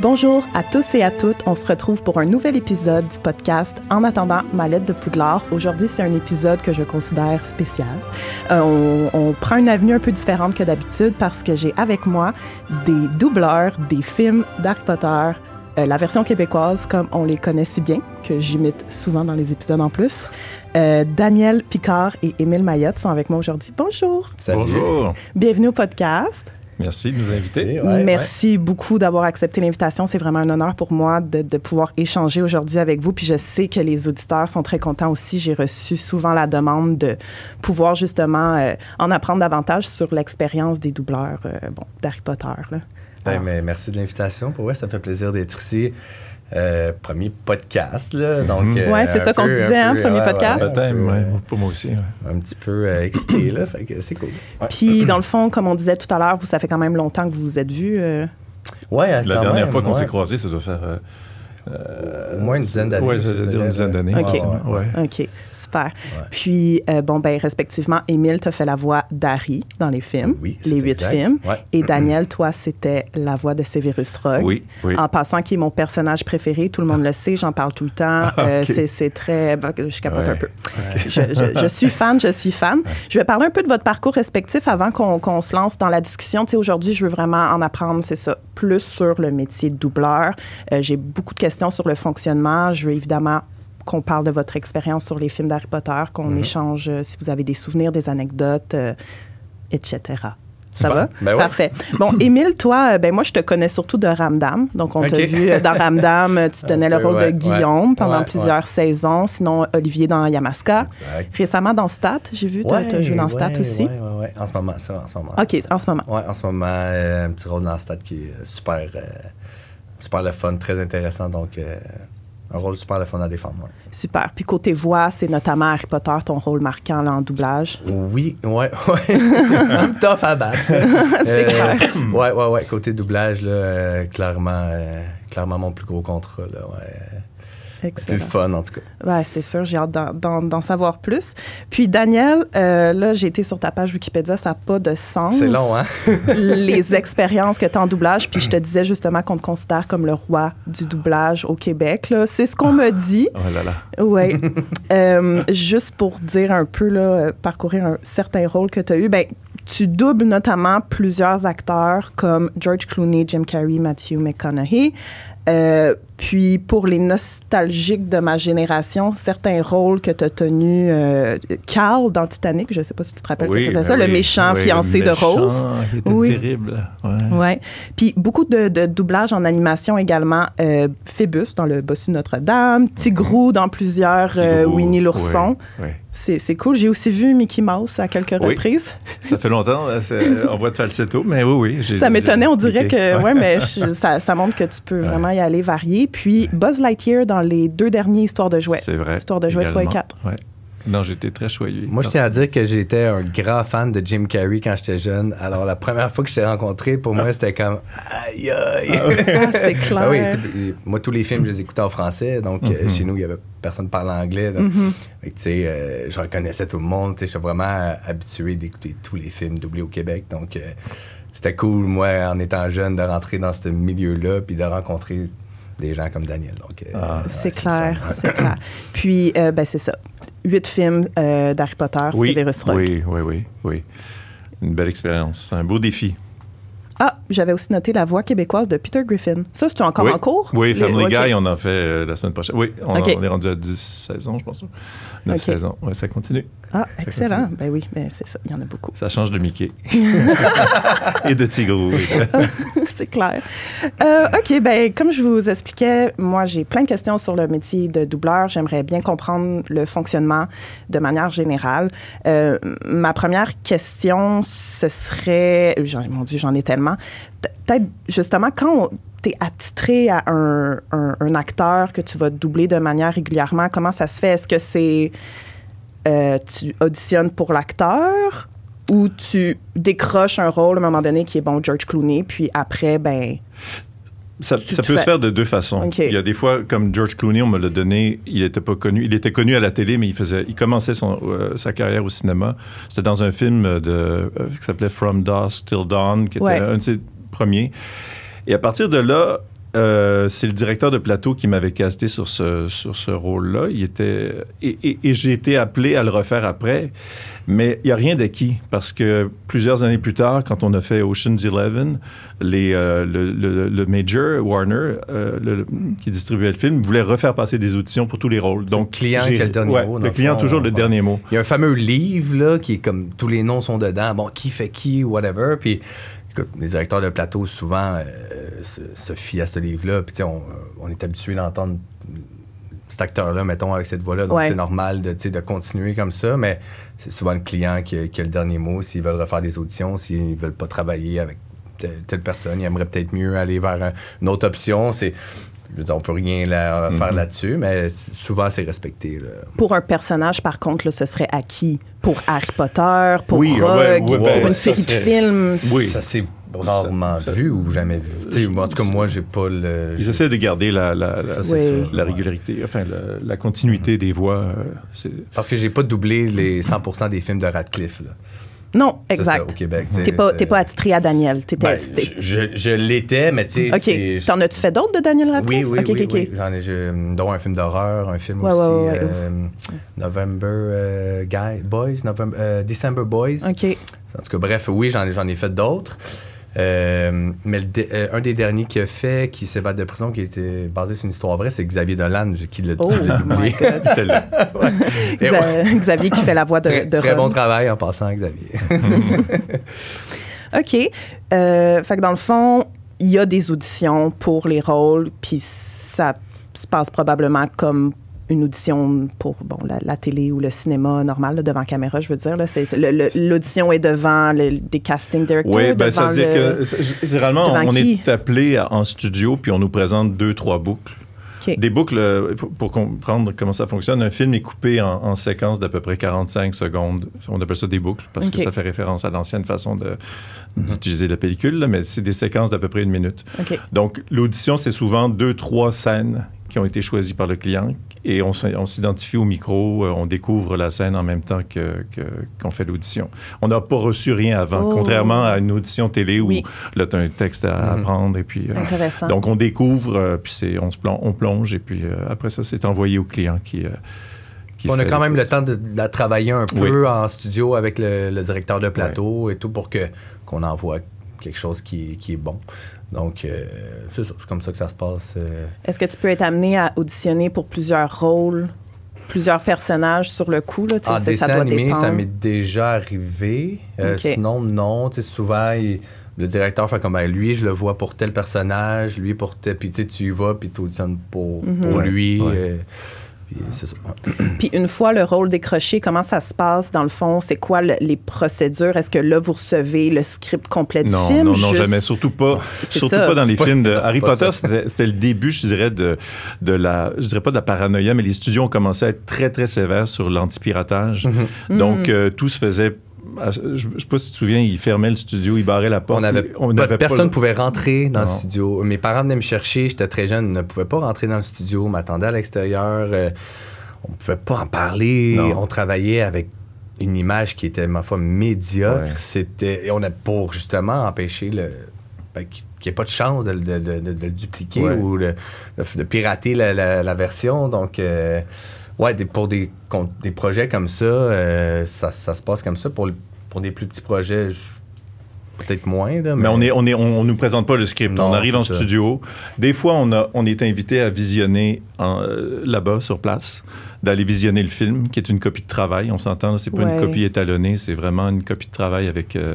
Bonjour à tous et à toutes. On se retrouve pour un nouvel épisode du podcast En attendant ma lettre de Poudlard. Aujourd'hui, c'est un épisode que je considère spécial. Euh, on, on, prend une avenue un peu différente que d'habitude parce que j'ai avec moi des doubleurs des films d'Harry Potter, euh, la version québécoise comme on les connaît si bien, que j'imite souvent dans les épisodes en plus. Euh, Daniel Picard et Émile Mayotte sont avec moi aujourd'hui. Bonjour. Salut. Bonjour. Bienvenue au podcast. Merci de nous inviter. Ouais, Merci ouais. beaucoup d'avoir accepté l'invitation. C'est vraiment un honneur pour moi de, de pouvoir échanger aujourd'hui avec vous. Puis je sais que les auditeurs sont très contents aussi. J'ai reçu souvent la demande de pouvoir justement euh, en apprendre davantage sur l'expérience des doubleurs euh, bon, d'Harry Potter. Là. Ben, mais merci de l'invitation. Pour moi, ça me fait plaisir d'être ici. Euh, premier podcast, là. Donc, mm -hmm. euh, ouais, c'est ça qu'on se disait, hein, premier ouais, podcast. Ouais, ouais, ouais, pour moi aussi. Un petit peu euh, excité, là. Fait que c'est cool. Puis, dans le fond, comme on disait tout à l'heure, vous, ça fait quand même longtemps que vous vous êtes vus. Ouais, La dernière même, fois qu'on s'est croisés, ça doit faire. Euh, au moins une dizaine d'années. Oui, j'allais dire une dizaine d'années. OK. Ouais. OK, super. Puis, euh, bon, ben, respectivement, Émile t'a fait la voix d'Harry dans les films, oui, les huit exact. films. Ouais. Et Daniel, toi, c'était la voix de Severus Rogue. Oui, oui. En passant, qui est mon personnage préféré. Tout le monde le sait, j'en parle tout le temps. Ah, euh, c'est très. je capote Ouais. un peu. Je, je- je suis fan, je suis fan. Je vais parler un peu de votre parcours respectif avant qu'on qu'on se lance dans la discussion. Tu sais, aujourd'hui, je veux vraiment en apprendre, c'est ça, plus sur le métier de doubleur. Euh, J'ai beaucoup de questions sur le fonctionnement. Je veux évidemment qu'on parle de votre expérience sur les films d'Harry Potter, qu'on Mhm. échange euh, si vous avez des souvenirs, des anecdotes, euh, etc. Ça Super. va? Ben ouais. Parfait. Bon, Émile, toi, euh, ben moi, je te connais surtout de Ramdam. Donc, on t'a vu dans Ramdam, tu tenais le rôle ouais, de Guillaume ouais. pendant plusieurs saisons. Sinon, Olivier dans Yamaska. Exact. Récemment dans Stat, j'ai vu, tu as joué dans Stat aussi. Ouais, ouais, ouais. En ce moment, ça, en ce moment. OK, en ce moment. Ouais, en ce moment, euh, un petit rôle dans Stat qui est super, super le fun, très intéressant. Donc, euh, un rôle super le fun à défendre. ouais. Super. Puis côté voix, c'est notamment Harry Potter, ton rôle marquant là, en doublage. Oui, ouais, ouais. c'est même tough à battre. C'est clair. Ouais, ouais, ouais. Côté doublage, là, euh, clairement, euh, clairement mon plus gros contrat. Là, ouais. Plus Excellent. le fun, en tout cas. Ouais, c'est sûr, j'ai hâte d'en- savoir plus. Puis Daniel, euh, là, j'ai été sur ta page Wikipédia, ça n'a pas de sens. C'est long, hein? les expériences que tu as en doublage, puis je te disais justement qu'on te considère comme le roi du doublage au Québec. là. C'est ce qu'on me dit. Oh là là. Oui. Euh, juste pour dire un peu, là, euh, parcourir un certain rôle que tu as eu, ben, tu doubles notamment plusieurs acteurs comme George Clooney, Jim Carrey, Matthew McConaughey. Euh, puis pour les nostalgiques de ma génération, certains rôles que tu as tenus, euh, Carl dans Titanic, je ne sais pas si tu te rappelles que tu ben ça, le oui. méchant Oui, fiancé le de Rose. Il était Oui. terrible. Ouais. Ouais. Puis beaucoup de, de doublage en animation également. Euh, Phébus dans le Bossu Notre-Dame, Tigrou dans plusieurs euh, Tigrou, Winnie l'ourson. C'est cool. J'ai aussi vu Mickey Mouse à quelques Oui. reprises. Ça fait longtemps, c'est- en voix de falsetto, mais oui, oui. Ça m'étonnait, on dirait que, ouais, mais je- ça, ça montre que tu peux vraiment y aller varié. Puis Buzz Lightyear dans les deux derniers Histoires de jouets. C'est vrai. Histoire de jouets 3 et également. 4. Ouais. Non, j'étais très choyé. Moi, je tiens à dire que j'étais un grand fan de Jim Carrey quand j'étais jeune. Alors, la première fois que je t'ai rencontré, pour moi, c'était comme aïe aïe. Ah, c'est clair. Ben oui, tu sais, moi, tous les films, je les écoutais en français. Donc, euh, Mhm. chez nous, il y avait personne qui parlait anglais. donc, Mhm. que, tu sais, euh, je reconnaissais tout le monde. Tu sais, J'étais vraiment habitué d'écouter tous les films doublés au Québec. Donc, euh, c'était cool, moi, en étant jeune, de rentrer dans ce milieu-là puis de rencontrer des gens comme Daniel. Donc, euh, Ah. ouais, C'est clair, c'est clair. Puis, euh, ben, c'est ça. Huit films euh, d'Harry Potter, oui, Severus Rogue. oui, oui, oui, oui. Une belle expérience. Un beau défi. Ah, j'avais aussi noté la voix québécoise de Peter Griffin. Ça, c'est encore oui. en cours? Oui, Family. Guy, on en fait euh, la semaine prochaine. Oui, on, est rendu à 10 saisons, je pense. 9 Ok. saisons. Oui, ça continue. Ah, Ça excellent. continue. Ben oui, mais c'est ça, il y en a beaucoup. Ça change de Mickey. Et de Tigrou. oui. c'est clair. Euh, OK, ben comme je vous expliquais, moi, j'ai plein de questions sur le métier de doubleur. J'aimerais bien comprendre le fonctionnement de manière générale. Euh, ma première question, ce serait... Mon Dieu, j'en ai tellement. Pe- Peut-être, justement, quand tu es attitré à un acteur que tu vas doubler de manière régulièrement, comment ça se fait? Est-ce que c'est... euh, tu auditionnes pour l'acteur ou tu décroches un rôle à un moment donné qui est bon George Clooney, puis après, ben, Ça, peut se faire de deux façons. Il y a des fois, comme George Clooney, on me l'a donné, il n'était pas connu. Il était connu à la télé, mais il faisait, il commençait son, euh, sa carrière au cinéma. C'était dans un film de, euh, qui s'appelait From Dusk Till Dawn, qui était un de ses premiers. Et à partir de là, euh, c'est le directeur de plateau qui m'avait casté sur ce, sur ce rôle-là. Il était, et, et- et j'ai été appelé à le refaire après. Mais il n'y a rien d'acquis parce que plusieurs années plus tard, quand on a fait Ocean's Eleven, les, euh, le, le- le major Warner, euh, le- qui distribuait le film, voulait refaire passer des auditions pour tous les rôles. C'est le client j'ai- qui a le dernier ouais, mot, dans Le le client fond, toujours le dernier mot. Il y a un fameux livre, là, qui est comme tous les noms sont dedans. Bon, qui fait qui, whatever. Puis, écoute, les directeurs de plateau, souvent, euh, se, se fient à ce livre-là. Puis, tu sais, on, on est habitué d'entendre cet acteur-là, mettons, avec cette voix-là. Donc, Ouais. c'est normal de, de continuer comme ça. Mais c'est souvent le client qui a, qui a le dernier mot. S'ils veulent refaire des auditions, s'ils veulent pas travailler avec telle, telle personne, ils aimeraient peut-être mieux aller vers un- une autre option. C'est. Je veux dire, on peut rien faire Mhm. là-dessus, mais souvent, c'est respecté. là. Pour un personnage, par contre, là, ce serait acquis. Pour Harry Potter, pour Oui, Rogue, ouais, ouais, ben, pour une ça série de films. Oui. Ça s'est rarement vu ou jamais vu. En tout cas, moi, j'ai pas le. Ils essaient de garder la, la, la, Ça, c'est Oui. sûr, la ouais. régularité, enfin, la, la continuité des voix. euh, c'est- Parce que j'ai pas doublé les 100% des films de Radcliffe. Là. Non, C'est ça, exact. au Québec. T'es pas, t'es pas attitré à Daniel. T'étais- Ben, je, je- l'étais, mais tu sais. OK. T'en as-tu fait d'autres de Daniel Oui, Radcliffe? oui, oui, OK, OK. oui. J'en ai, je- dont un film d'horreur, un film Ouais, aussi. ouais, ouais, euh, November euh, Guy, Boys, November, euh, December Boys. OK. En tout cas, bref, oui, j'en j'en ai fait d'autres. Euh, mais euh, un des derniers qu'il a fait, qui s'évade de prison, qui était basé sur une histoire vraie, c'est Xavier Dolan qui l'a Oh, qui doublé. Ouais, Xavier qui fait la voix de, très, de très Ron. bon travail en passant, Xavier. OK. Euh, fait que dans le fond, il y a des auditions pour les rôles, puis ça se passe probablement comme une audition pour bon, la, la télé ou le cinéma normal, là, devant caméra, je veux dire. L'audition est devant le- des casting directors. Oui, ben, ça veut dire le- que généralement, on est appelé à- en studio puis on nous présente deux, trois boucles. Des boucles, euh, pour, pour comprendre comment ça fonctionne, un film est coupé en, en séquences d'à peu près 45 secondes. On appelle ça des boucles parce que ça fait référence à l'ancienne façon de- d'utiliser la pellicule, là, mais c'est des séquences d'à peu près une minute. Donc, l'audition, c'est souvent deux, trois scènes qui ont été choisies par le client et on, s'identifie au micro, euh, on découvre la scène en même temps que- que- qu'on fait l'audition. On n'a pas reçu rien avant, Oh. contrairement à une audition télé où Oui. là, tu as un texte à Mhm. apprendre et puis... euh, Intéressant. donc, on découvre, euh, puis c'est, on, se plonge, on plonge, et puis euh, après ça, c'est envoyé au client qui. euh, qui On a quand même le temps de, de la travailler un peu Oui. en studio avec le, le directeur de plateau et tout pour que qu'on envoie quelque chose qui, qui est bon. Donc, euh, c'est ça, c'est comme ça que ça se passe. euh. Est-ce que tu peux être amené à auditionner pour plusieurs rôles, plusieurs personnages sur le coup? Là, tu sais, En ça, dessin ça doit animé, ça dépendre. m'est déjà arrivé. Euh, Ok. Sinon, non. Tu sais, souvent, il- le directeur fait comme, ben, lui, je le vois pour tel personnage, lui pour tel... Puis tu y vas, puis tu auditionnes pour, Mhm. pour lui. ouais. Euh, puis c'est ça. Puis une fois le rôle décroché, comment ça se passe dans le fond? C'est quoi le- les procédures? Est-ce que là, vous recevez le script complet du Non, film? non, non, Juste- jamais. Surtout pas, surtout ça. pas dans les pas- films de Harry Potter. C'était, c'était le début, je dirais, de, de la, je dirais pas de la paranoïa, mais les studios ont commencé à être très, très sévères sur l'anti-piratage. Mhm. Donc, euh, tout se faisait. Je, je sais pas si tu te souviens, ils fermaient le studio, ils barraient la porte. On avait, personne le- pouvait rentrer dans le studio. Mes parents venaient me chercher, j'étais très jeune, ne pouvaient pas rentrer dans le studio, m'attendaient à l'extérieur. euh, on pouvait pas en parler. Non. On travaillait avec une image qui était, ma foi, médiocre. Ouais. C'était, et on a pour justement empêcher le, ben, qu'il n'y ait pas de chance de, de- de- de- de le dupliquer Ouais. ou de, pirater la, la- la version. Donc, euh, ouais, des- pour des, des projets comme ça, euh, ça, ça se passe comme ça. Pour, pour des plus petits projets, je- peut-être moins. là, Mais on est, on est, on, on nous présente pas le script. Non, on arrive en ça. studio. Des fois, on a, on est invité à visionner en, euh, là-bas sur place, d'aller visionner le film, qui est une copie de travail. On s'entend, c'est pas Ouais. une copie étalonnée, c'est vraiment une copie de travail avec euh,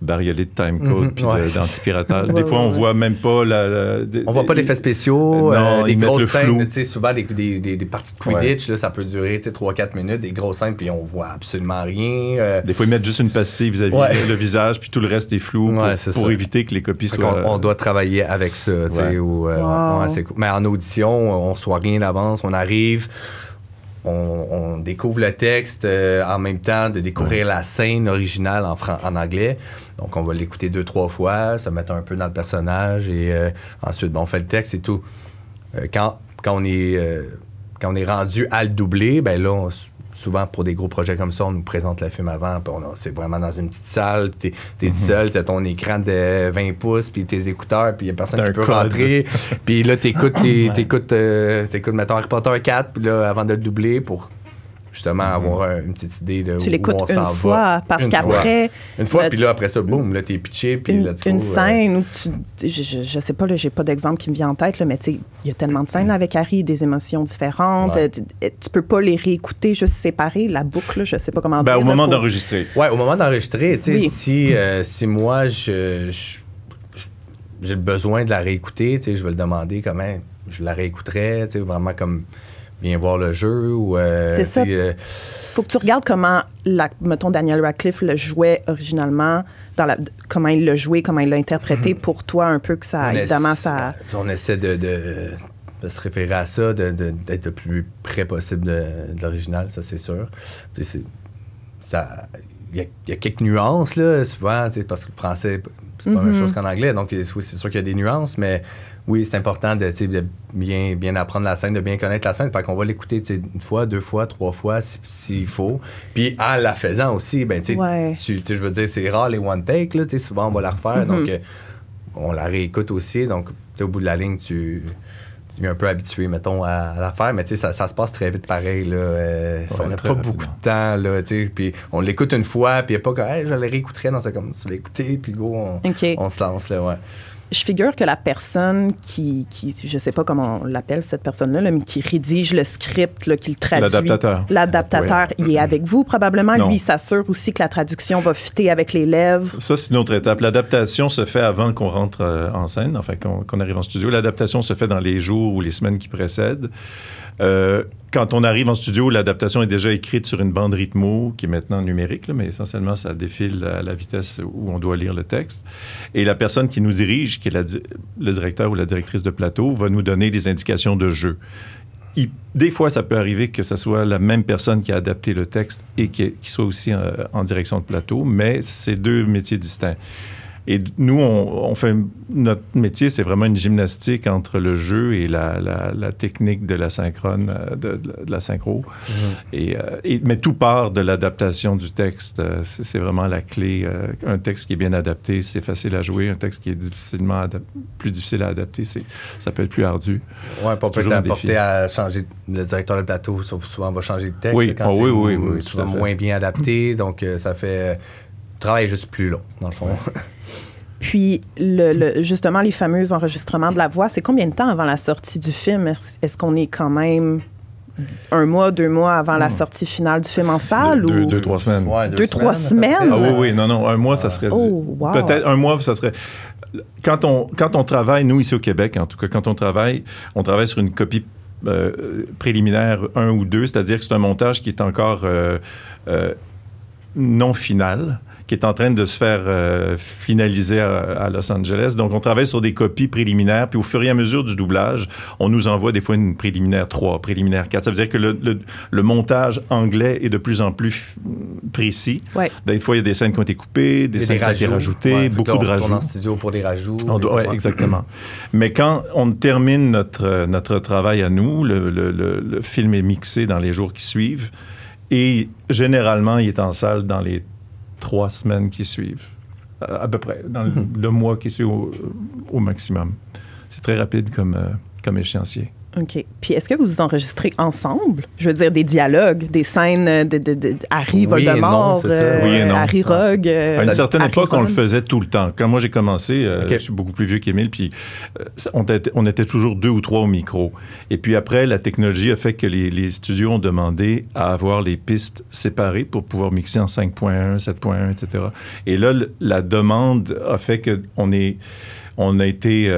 de timecode Mhm, puis ouais. d'anti-piratage. Des fois, on voit même pas la. la- des- On voit pas d'effets spéciaux, Euh, non, euh, des ils mettent grosses le flou. scènes, tu sais, souvent des, des, des, des parties de Quidditch, là, ça peut durer 3-4 minutes, des grosses scènes, puis on voit absolument rien. euh, Des fois, ils mettent juste une pastille vis-à-vis Ouais. le visage, puis tout le reste est flou pour, éviter que les copies soient. qu'on- on, doit travailler avec ça, tu sais, Ouais. ou, euh, Wow. ouais, c'est cool. Mais en audition, on reçoit rien d'avance, on arrive, on, on découvre le texte euh, en même temps de découvrir la scène originale en, fran- en anglais. Donc, on va l'écouter deux, trois fois, se mettre un peu dans le personnage et euh, ensuite, bon, on fait le texte et tout. Euh, quand, quand, on est, quand on est rendu à le doubler, ben là, on souvent pour des gros projets comme ça, on nous présente le film avant, puis c'est vraiment dans une petite salle, puis t'es es seul, t'as ton écran de 20 pouces, puis tes écouteurs, puis il y a personne qui peut rentrer. puis là, t'écoutes, t'écoutes, euh, t'écoutes, mettons, Harry Potter 4, puis là, avant de le doubler pour justement mhm. avoir une petite idée de tu l'écoutes une fois parce qu'après une fois puis là après ça boum là t'es pitché puis une, là une scène où tu je, je, sais pas là j'ai pas d'exemple qui me vient en tête là, mais tu sais il y a tellement de scènes là, avec Harry des émotions différentes tu, tu, peux pas les réécouter juste séparer la boucle je sais pas comment ben, dire au moment d'enregistrer. Ouais au moment d'enregistrer tu sais si euh, si moi je, j'ai le besoin de la réécouter tu sais je vais le demander comment je la réécouterais tu sais vraiment comme bien voir le jeu ou euh, c'est ça euh, faut que tu regardes comment la, mettons Daniel Radcliffe le jouait originalement dans la, comment il l'a joué comment il l'a interprété mhm. pour toi un peu que ça évidemment ça on essaie de, de, se référer à ça d'être le plus près possible de, l'original ça c'est sûr ça il y, a quelques nuances là souvent parce que le français c'est pas la même mhm. chose qu'en anglais donc c'est sûr qu'il y a des nuances mais oui, c'est important de, bien, bien apprendre la scène, de bien connaître la scène. Fait qu'on va l'écouter une fois, deux fois, trois fois s'il faut. Puis en la faisant aussi, ben, tu je veux dire, c'est rare les one take. Là, souvent, on va la refaire. Donc, mm-hmm. euh, on la réécoute aussi. Donc, au bout de la ligne, tu es un peu habitué, mettons, à, la faire, mais ça, ça se passe très vite pareil. Là, euh, ça n'a pas beaucoup de temps. Là, puis on l'écoute une fois, puis il n'y a pas que je le réécouterai. Non, c'est comme tu l'écouter, puis go, on, on, se lance. Là, ouais je figure que la personne qui, qui je sais pas comment on l'appelle cette personne-là, mais qui rédige le script, là, qui le traduit. L'adaptateur. L'adaptateur, il est avec vous probablement. Lui, il s'assure aussi que la traduction va fitter avec les lèvres. Ça, c'est une autre étape. L'adaptation se fait avant qu'on rentre euh, en scène, enfin qu'on arrive en studio. L'adaptation se fait dans les jours ou les semaines qui précèdent. Euh, quand on arrive en studio, l'adaptation est déjà écrite sur une bande rythmo qui est maintenant numérique, mais essentiellement, ça défile à la vitesse où on doit lire le texte. Et la personne qui nous dirige, qui est le directeur ou la directrice de plateau, va nous donner des indications de jeu. des fois, ça peut arriver que ce soit la même personne qui a adapté le texte et qui, soit aussi euh, en direction de plateau, mais c'est deux métiers distincts. Et nous, on, fait notre métier, c'est vraiment une gymnastique entre le jeu et la, la, technique de la synchrone, euh, de, de, la synchro. Mhm. et, euh, et, mais tout part de l'adaptation du texte. Euh, c'est vraiment la clé. un texte qui est bien adapté, c'est facile à jouer. Un texte qui est difficilement plus difficile à adapter, ça peut être plus ardu. Oui, on peut t'apporter à changer. Le directeur de plateau, souvent, va changer de texte. Oui, quand oh, oui, oui, oui, souvent moins bien adapté. Donc, ça fait travail est juste plus long, dans le fond. Puis, le, justement, les fameux enregistrements de la voix, c'est combien de temps avant la sortie du film? Est-ce, qu'on est quand même un mois, deux mois avant la hmm. sortie finale du film en salle? Deux, ou... deux, trois semaines. deux, trois semaines? Ah oui, oui, non, non, un mois, ça serait... Oh, Peut-être un mois, ça serait... Quand on, quand on travaille, nous, ici au Québec, en tout cas, quand on travaille, on travaille sur une copie euh, préliminaire un ou deux, c'est-à-dire que c'est un montage qui est encore euh, euh, non final qui est en train de se faire euh, finaliser à, Los Angeles. Donc, on travaille sur des copies préliminaires, puis au fur et à mesure du doublage, on nous envoie des fois une préliminaire 3, préliminaire 4. Ça veut dire que le, le, montage anglais est de plus en plus précis. Ouais. Des fois, il y a des scènes qui ont été coupées, des scènes qui ont été rajoutées, beaucoup de rajouts. On en studio pour des rajouts. Oui, exactement. Mais quand on termine notre, notre travail à nous, le, le film est mixé dans les jours qui suivent. Et généralement, il est en salle dans les trois semaines qui suivent, à, peu près, dans le, mhm. mois qui suit au, maximum. C'est très rapide comme, euh, comme échéancier. OK. Puis est-ce que vous vous enregistrez ensemble? Je veux dire, des dialogues, des scènes de, de, de Harry Voldemort, euh, Harry Rogue. à une certaine époque, on le faisait tout le temps. Quand moi j'ai commencé, euh, je suis beaucoup plus vieux qu'Émile, puis euh, on, était, on, était, toujours deux ou trois au micro. Et puis après, la technologie a fait que les, les studios ont demandé à avoir les pistes séparées pour pouvoir mixer en 5.1, 7.1, etc. Et là, la demande a fait qu'on est on a été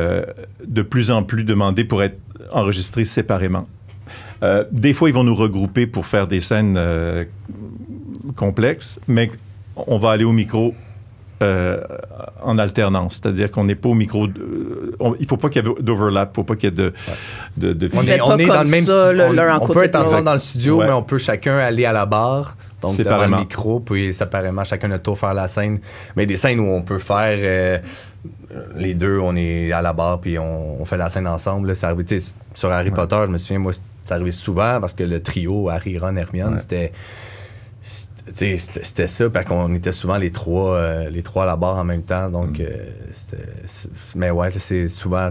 de plus en plus demandé pour être enregistrés séparément. Euh, des fois, ils vont nous regrouper pour faire des scènes euh, complexes, mais on va aller au micro euh, en alternance, c'est-à-dire qu'on n'est pas au micro. il ne faut pas qu'il y ait d'overlap, il ne faut pas qu'il y ait de. de, on est, on est dans le même. on, peut être ensemble dans le studio, mais on peut chacun aller à la barre. Donc, devant le micro, puis séparément, chacun notre tour faire la scène. Mais des scènes où on peut faire les deux, on est à la barre puis on, fait la scène ensemble. Là, ça, sur Harry Potter, je me souviens, moi, ça arrivait souvent parce que le trio Harry, Ron, Hermione, Ouais. c'était c'était ça, parce qu'on était souvent les trois, euh, les trois à la barre en même temps. Donc, Mm. euh, mais ouais, c'est souvent,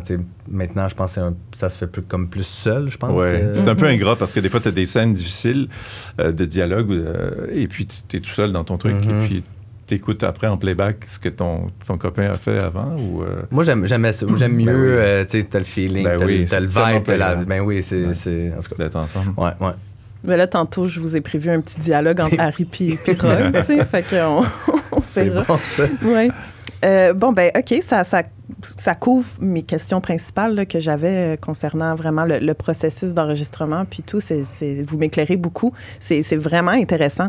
maintenant, je pense que un- ça se fait plus, comme plus seul, je pense. Ouais, euh. c'est un peu ingrat parce que des fois, tu as des scènes difficiles de dialogue et puis tu es tout seul dans ton truc et puis tu écoutes après en playback ce que ton, ton copain a fait avant ou. euh, Moi, j'aime j'aimais ça. J'aime Ben mieux, oui. euh, tu sais, t'as le feeling, Ben t'as oui, le- vibe, la... Ben oui, c'est... Ouais. En tout cas, d'être ensemble. ouais, ouais. Mais là, tantôt, je vous ai prévu un petit dialogue entre Harry puis, puis Ron, tu sais. Fait qu'on on C'est bon, ça. Ouais. Euh, bon, ben, OK, ça, ça, ça couvre mes questions principales là, que j'avais euh, concernant vraiment le, le processus d'enregistrement, puis tout. Vous m'éclairez beaucoup. C'est, vraiment intéressant.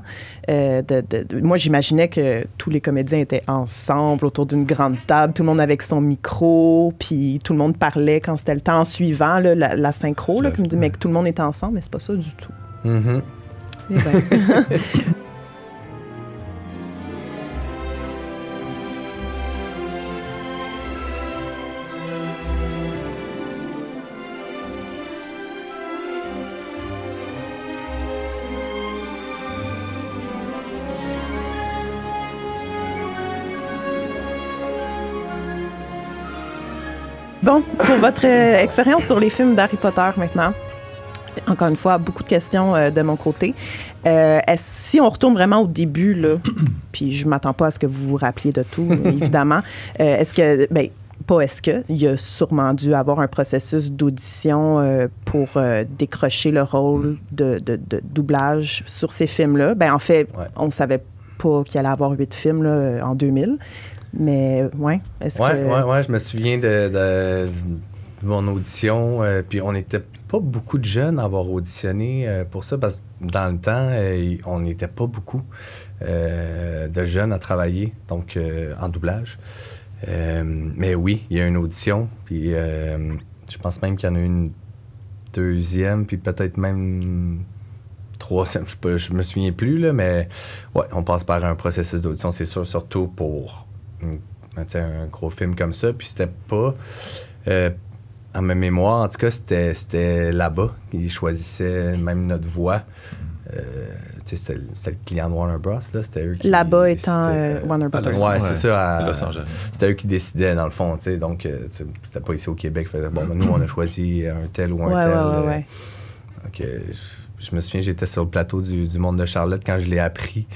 Euh, de, de- de- moi, j'imaginais que tous les comédiens étaient ensemble autour d'une grande table, tout le monde avec son micro, puis tout le monde parlait quand c'était le temps suivant, là, la, la synchro, là, La- qui me dit, mais que tout le monde était ensemble, mais c'est pas ça du tout. Ben. Bon, pour votre euh, expérience sur les films d'Harry Potter maintenant. Encore une fois, beaucoup de questions euh, de mon côté. Euh, si on retourne vraiment au début, là, puis je m'attends pas à ce que vous vous rappeliez de tout, évidemment, euh, est-ce que, ben, pas est-ce que, il y a sûrement dû avoir un processus d'audition pour décrocher le rôle de, de- de doublage sur ces films-là? Ben, en fait, Ouais. on savait pas qu'il allait avoir huit films là, en 2000. Mais, ouais, est-ce Ouais, que... ouais, ouais, je me souviens de, de- mon audition. puis on n'était pas beaucoup de jeunes à avoir auditionné euh, pour ça, parce que dans le temps, euh, on n'était pas beaucoup euh, de jeunes à travailler, donc en doublage. Mais oui, il y a une audition, puis je pense même qu'il y en a une deuxième, puis peut-être même troisième, je, pas, je me souviens plus, là, mais ouais, on passe par un processus d'audition, c'est sûr, surtout pour tu sais, un gros film comme ça. Puis c'était pas. En ma mémoire, en tout cas, c'était, c'était là-bas. Ils choisissaient même notre voix. Euh, c'était, le- c'était le client de Warner Bros. Là, c'était eux qui. Là-bas étant euh, Warner à Brothers. Los- Ouais, c'est ça. à- Los Angeles. C'était eux qui décidaient, dans le fond. tu sais. Donc, euh, c'était pas ici au Québec. Fait, bon, ben, nous, on a choisi un tel ou un Ouais, tel. ouais, ouais, ouais. donc, je, je me souviens, j'étais sur le plateau du, du Monde de Charlotte quand je l'ai appris.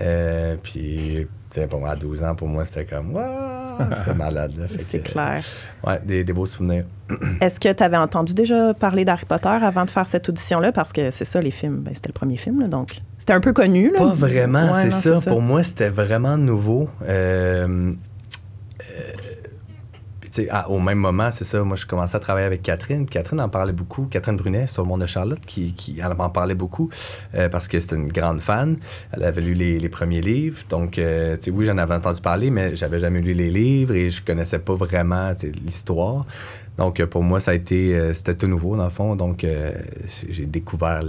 Euh, puis, bon, à 12 ans, pour moi, c'était comme, waouh, c'était malade. C'est clair. Ouais, des, des beaux souvenirs. Est-ce que tu avais entendu déjà parler d'Harry Potter avant de faire cette audition-là? Parce que c'est ça, les films. Ben, c'était le premier film, là, donc c'était un peu connu. Là. Pas vraiment, Ouais, c'est ça. Pour moi, c'était vraiment nouveau. Euh, euh, au même moment, c'est ça. Moi, je commençais à travailler avec Catherine. Catherine en parlait beaucoup. Catherine Brunet sur le monde de Charlotte, qui, qui elle en parlait beaucoup euh, parce que c'était une grande fan. Elle avait lu les, les premiers livres. Donc, euh, tu sais, oui, j'en avais entendu parler, mais j'avais jamais lu les livres et je connaissais pas vraiment l'histoire. Donc, euh, pour moi, ça a été, c'était tout nouveau, dans le fond. Donc, j'ai découvert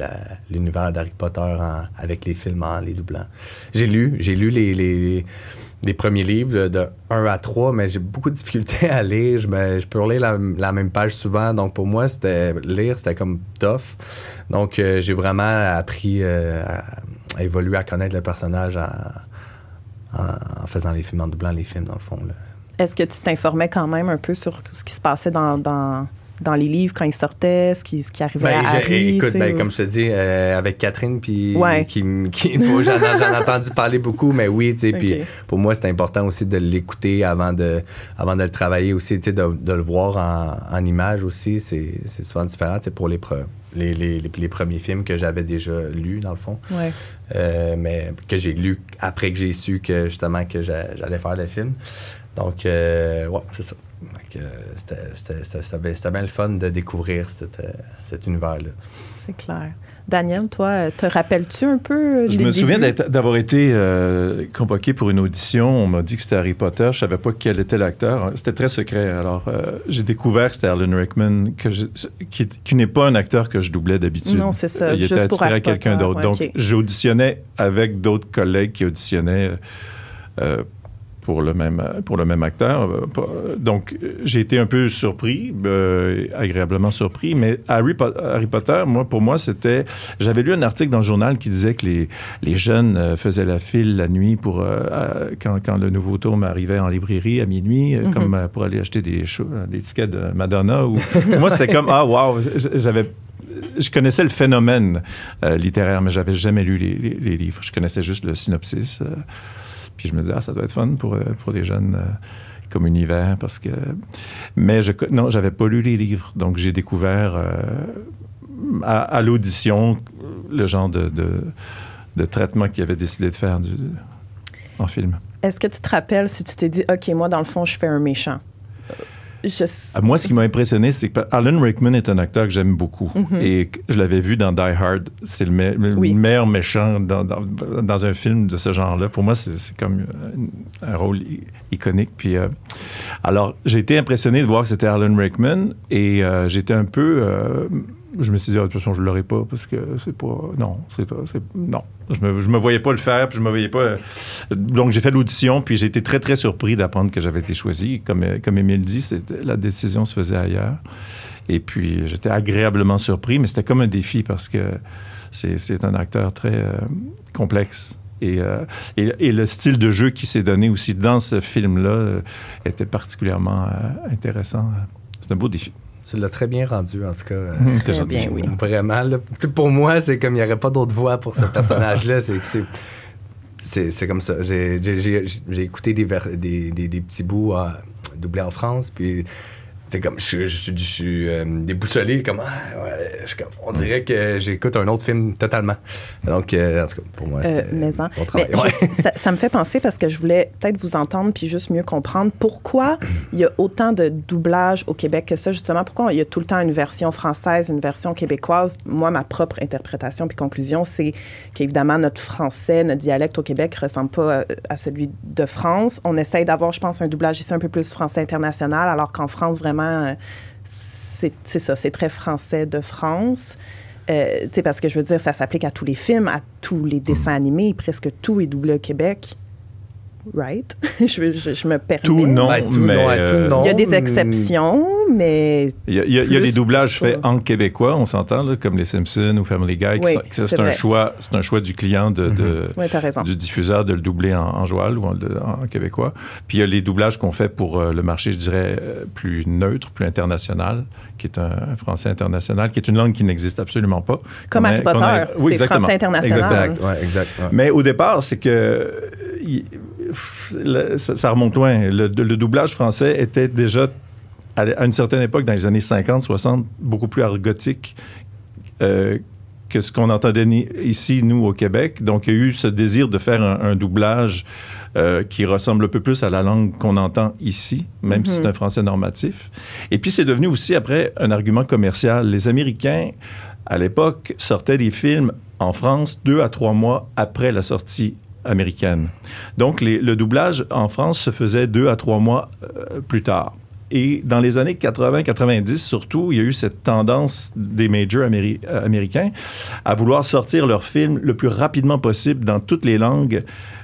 l'univers d'Harry Potter avec les films en les doublant. J'ai lu, j'ai lu les, les premiers livres de, de 1 à 3, mais j'ai beaucoup de difficultés à lire. Je, je peux relire la, même page souvent. Donc, pour moi, c'était lire, c'était comme tough. Donc, euh, j'ai vraiment appris euh, à, évoluer, à connaître le personnage en, faisant les films, en doublant les films, dans le fond. Est-ce que tu t'informais quand même un peu sur ce qui se passait dans, dans les livres quand ils sortaient, ce qui, ce qui arrivait Ben, à Harry? écoute, ben, ou- comme je te dis, euh, avec Catherine, puis Ouais. qui, qui j'en, ai entendu parler beaucoup, mais oui, tu sais, puis Ok. pour moi, c'est important aussi de l'écouter avant de, avant de le travailler aussi, tu sais, de, de le voir en, en image aussi, c'est, souvent différent, tu sais, pour les, pre- les, les, les, les premiers films que j'avais déjà lus, dans le fond, Ouais. euh, mais que j'ai lu après que j'ai su que, justement, que j'a- j'allais faire le film. Donc, euh, ouais, c'est ça. Euh, c'était, c'était, c'était, c'était bien- le fun de découvrir cet, euh, cet univers-là. C'est clair. Daniel, toi, te rappelles-tu un peu? Je me souviens débuts? d'avoir été euh, convoqué pour une audition. On m'a dit que c'était Harry Potter. Je savais pas quel était l'acteur. C'était très secret. Alors, euh, j'ai découvert que c'était Alan Rickman, que je- qui, qui n'est pas un acteur que je doublais d'habitude. Non, c'est ça, Il juste était attiré à quelqu'un d'autre. ouais, Donc, j'auditionnais avec d'autres collègues qui auditionnaient. euh, pour le même, pour le même acteur. Donc, j'ai été un peu surpris, euh, agréablement surpris, mais Harry, Harry Potter, moi, pour moi, c'était... J'avais lu un article dans le journal qui disait que les, les jeunes euh, faisaient la file la nuit pour... Euh, quand, quand, le nouveau tome arrivait en librairie à minuit, mm-hmm. comme pour aller acheter des, des tickets de Madonna. Ou... moi, c'était comme, ah, wow, j'avais je connaissais le phénomène littéraire, mais j'avais jamais lu les, les, livres. Je connaissais juste le synopsis. Puis je me disais, ah, ça doit être fun pour, euh, pour des jeunes euh, comme univers parce que mais je non j'avais pas lu les livres donc j'ai découvert euh, à, l'audition le genre de, de, traitement qu'il avait décidé de faire en film. Est-ce que tu te rappelles si tu t'es dit ok moi dans le fond je fais un méchant? Ah, moi, ce qui m'a impressionné, c'est que Alan Rickman est un acteur que j'aime beaucoup. Mm-hmm. Et je l'avais vu dans Die Hard. C'est le, meilleur méchant dans, dans, un film de ce genre-là. Pour moi, c'est comme un, rôle iconique. Puis, euh, alors, j'ai été impressionné de voir que c'était Alan Rickman. Et euh, j'étais un peu... Euh, je me suis dit, ah, de toute façon, je ne l'aurais pas parce que c'est pas. Non, c'est. Non. Je me, me voyais pas le faire, puis je me voyais pas. Donc, j'ai fait l'audition, puis j'ai été très, très surpris d'apprendre que j'avais été choisi. Comme, comme Émile dit, la décision se faisait ailleurs. Et puis, j'étais agréablement surpris, mais c'était comme un défi parce que c'est un acteur très euh, complexe. Euh, et, et, le style de jeu qui s'est donné aussi dans ce film-là euh, était particulièrement intéressant. C'est un beau défi. Tu l'as très bien rendu, en tout cas. Très bien, oui. Vraiment. pour moi, c'est comme il n'y aurait pas d'autre voix pour ce personnage-là. c'est c'est comme ça. J'ai écouté des, des, des, des, petits bouts à, doublés en France, puis c'est comme je, je, je suis euh, déboussolé comme, ah, ouais, comme, on dirait que j'écoute un autre film totalement. Donc euh, en tout cas pour moi euh, c'était mais, ça, ça, me fait penser parce que je voulais peut-être vous entendre puis juste mieux comprendre pourquoi il y a autant de doublage au Québec que ça justement. Pourquoi il y a tout le temps une version française une version québécoise? Moi ma propre interprétation puis conclusion c'est qu'évidemment notre français notre dialecte au Québec ressemble pas à, celui de France. On essaye d'avoir je pense un doublage ici un peu plus français international alors qu'en France vraiment euh, c'est ça, c'est très français de France. Euh, parce que je veux dire, ça s'applique à tous les films, à tous les dessins animés, presque tout est doublé au Québec right? je, je, me permets. Tout non, ben, mais... Euh, il y a des exceptions, mais... Il y a, des doublages faits en québécois, on s'entend, comme les Simpsons ou Family Guy. c'est un choix, c'est un choix du client, de, mm-hmm. du diffuseur de le doubler en, en joual ou en, québécois. Puis il y a les doublages qu'on fait pour euh, le marché, je dirais, euh, plus neutre, plus international, qui est un, français international, qui est une langue qui n'existe absolument pas. Comme Harry Potter, c'est français international. Exact, Mais au départ, c'est que ça, remonte loin. Le, doublage français était déjà, à, une certaine époque, dans les années 50, 60, beaucoup plus argotique euh, que ce qu'on entendait ici, nous, au Québec. Donc, il y a eu ce désir de faire un, doublage euh, qui ressemble un peu plus à la langue qu'on entend ici, même si c'est mm-hmm. un français normatif. Et puis, c'est devenu aussi, après, un argument commercial. Les Américains, à l'époque, sortaient des films en France deux à trois mois après la sortie américaine. Donc, le doublage en France se faisait deux à trois mois euh, plus tard. Et dans les années 80-90, surtout, il y a eu cette tendance des majors euh, américains à vouloir sortir leurs films le plus rapidement possible dans toutes les langues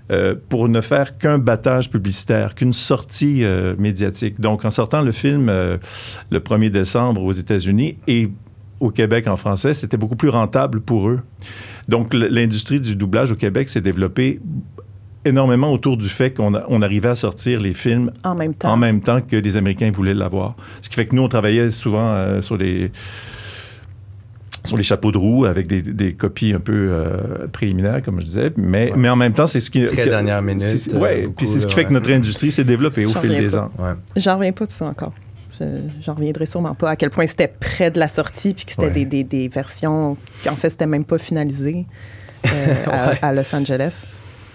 euh, pour ne faire qu'un battage publicitaire, qu'une sortie médiatique. Donc, en sortant le film le 1er décembre aux États-Unis et au Québec en français, c'était beaucoup plus rentable pour eux. Donc, l'industrie du doublage au Québec s'est développée énormément autour du fait qu'on on arrivait à sortir les films en même temps, en même temps que les Américains voulaient l'avoir. Ce qui fait que nous, on travaillait souvent euh, sur les sur les chapeaux de roue avec des, copies un peu euh, préliminaires, comme je disais. Mais, mais en même temps, c'est ce qui. Très dernière minute. Oui, puis c'est ce qui fait que notre industrie s'est développée au fil des ans. J'en reviens pas de ça encore. J'en reviendrai sûrement pas à quel point c'était près de la sortie puis que c'était des, des, des, versions qui, en fait, c'était même pas finalisé euh, à, Los Angeles.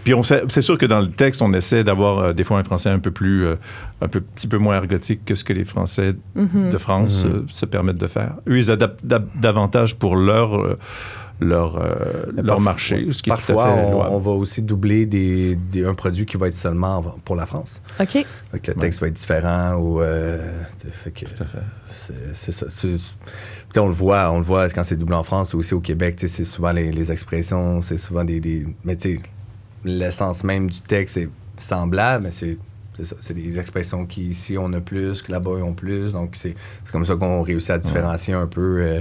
Puis c'est sûr que dans le texte, on essaie d'avoir euh, des fois un français un peu plus, euh, un peu, petit peu moins ergotique que ce que les Français mm-hmm. de France mm-hmm. se permettent de faire. Eux, ils adaptent davantage pour leur leur, leur marché. Ce qui parfois, on, va aussi doubler des, un produit qui va être seulement pour la France. OK. le texte va être différent ou. c'est ça. on le voit, on le voit quand c'est doublé en France ou aussi au Québec. C'est souvent les, expressions, c'est souvent des, des mais tu sais, l'essence même du texte est semblable, mais c'est c'est ça. C'est des expressions qui, ici, on a plus, que là-bas, ils ont plus. Donc, c'est c'est comme ça qu'on réussit à différencier un peu euh,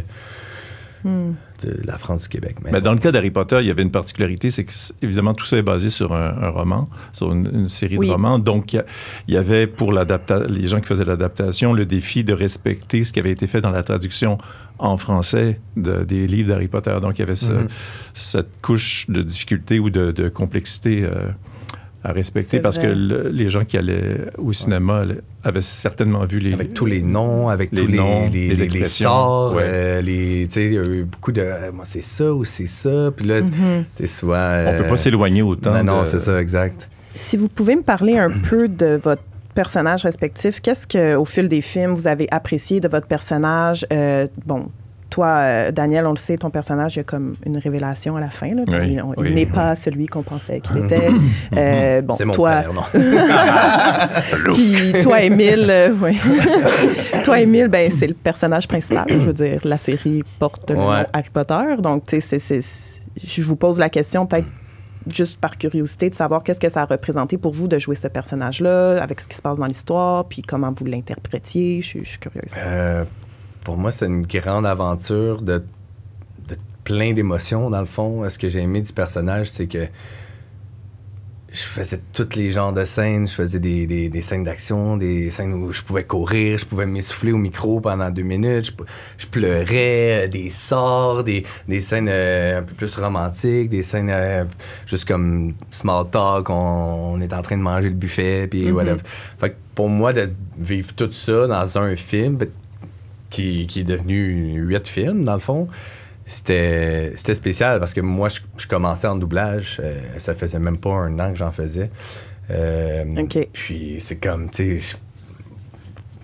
Hmm. De la France du Québec. Mais, Mais dans le cas d'Harry Potter, il y avait une particularité, c'est que évidemment tout ça est basé sur un, un roman, sur une, une série Oui. de romans. Donc il y avait pour les gens qui faisaient l'adaptation le défi de respecter ce qui avait été fait dans la traduction en français de- des livres d'Harry Potter. Donc il y avait ce- Mhm. cette couche de difficulté ou de, de complexité. euh, à respecter parce vrai. que le- les gens qui allaient au cinéma avaient certainement vu les avec tous les noms, avec les tous les, noms, les, les les- sorts, ouais. euh, les, tu sais, il y a eu beaucoup de, euh, moi c'est ça ou c'est ça, puis là, Mhm. c'est souvent. on peut pas s'éloigner autant Non, c'est ça, exact. Si vous pouvez me parler un peu de votre personnage respectif, qu'est-ce que, au fil des films, vous avez apprécié de votre personnage? Euh, bon, toi, euh, Daniel, on le sait, ton personnage, il y a comme une révélation à la fin. Là. Oui, il oui. n'est pas celui qu'on pensait qu'il était. Euh, bon, c'est mon toi, père, non? Puis toi, Émile, euh, oui. toi, Émile, ben, c'est le personnage principal. Je veux dire, la série porte le nom Ouais. Harry Potter. Donc, tu sais, je vous pose la question peut-être juste par curiosité de savoir qu'est-ce que ça a représenté pour vous de jouer ce personnage-là, avec ce qui se passe dans l'histoire, puis comment vous l'interprétiez. Je, suis- je suis curieuse. Euh, pour moi, c'est une grande aventure de, de plein d'émotions, dans le fond. Ce que j'ai aimé du personnage, c'est que je faisais tous les genres de scènes. Je faisais des, des- des scènes d'action, des scènes où je pouvais courir, je pouvais m'essouffler au micro pendant deux minutes, je, pleurais, euh, des sorts, des, des scènes euh, un peu plus romantiques, des scènes euh, juste comme small talk, on, on est en train de manger le buffet, puis Mhm. whatever. Fait que pour moi, de vivre tout ça dans un film qui, qui est devenu huit films, dans le fond, c'était spécial parce que moi, je, je commençais en doublage. euh, ça faisait même pas un an que j'en faisais. Euh. Puis c'est comme, tu sais,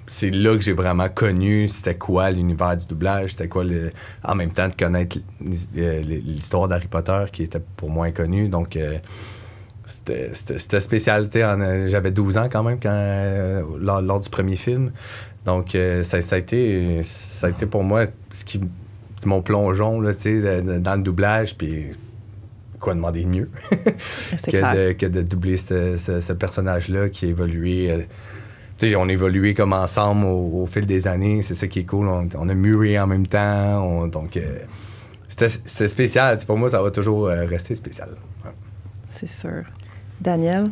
c'est là que j'ai vraiment connu c'était quoi l'univers du doublage, c'était quoi le. En même temps de connaître euh, l'histoire d'Harry Potter qui était pour moi inconnue. Donc, euh, c'était- spécial. J'avais 12 ans quand même quand, lors, lors du premier film. Donc, euh, ça, ça a été, ça a été pour moi ce qui, mon plongeon là, dans le doublage. Puis, quoi demander de mieux que clair. de, que de doubler ce, ce- ce personnage-là qui a évolué. euh, tu sais, on a évolué comme ensemble au, au fil des années. C'est ça qui est cool. On, on a mûri en même temps. on- donc, euh, c'était spécial. Pour moi, ça va toujours euh, rester spécial. Ouais. C'est sûr. Daniel?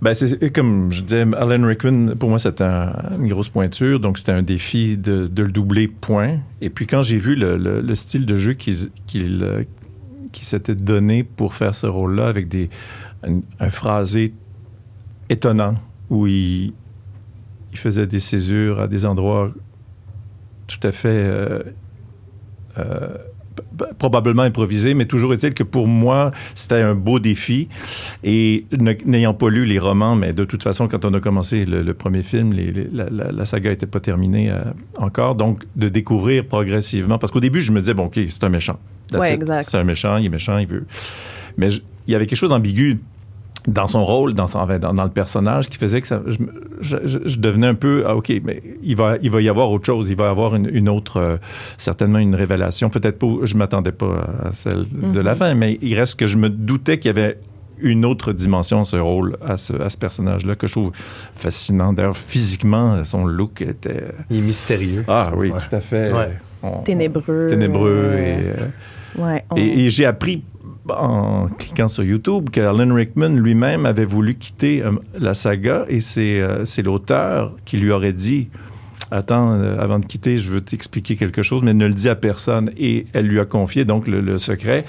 Ben, c'est comme je disais, Alan Rickman, pour moi, c'était un- une grosse pointure. Donc, c'était un défi de, le doubler, point. Et puis, quand j'ai vu le, le- le style de jeu qu'il euh, s'était donné pour faire ce rôle-là, avec des, un, phrasé étonnant, où il, faisait des césures à des endroits tout à fait euh, euh, probablement improvisés, mais toujours est-il que pour moi, c'était un beau défi. Et n'ayant pas lu les romans, mais de toute façon, quand on a commencé le, le premier film, les- les- la, la- la saga n'était pas terminée euh, encore. Donc, de découvrir progressivement, parce qu'au début, je me disais, bon, OK, c'est un méchant. Ouais. C'est un méchant, il est méchant, il veut. Mais je- il y avait quelque chose d'ambigu dans son rôle, dans, son, dans, dans le personnage, qui faisait que ça, je, devenais un peu, ah, OK, mais il va, il va y avoir autre chose, il va y avoir une, une autre, euh, certainement une révélation. Peut-être pas, je ne m'attendais pas à celle de la Mhm. fin, mais il reste que je me doutais qu'il y avait une autre dimension à ce rôle, à ce, à ce personnage-là, que je trouve fascinant. D'ailleurs, physiquement, son look était... Il est mystérieux. Ah oui, Ouais. tout à fait. Ouais. On- Ténébreux. ténébreux euh, et... euh, ouais, on- et, et j'ai appris en cliquant sur YouTube que Alan Rickman lui-même avait voulu quitter euh, la saga et c'est euh, l'auteur qui lui aurait dit Attends, euh, avant de quitter, je veux t'expliquer quelque chose, mais ne le dis à personne. Et elle lui a confié donc le, secret.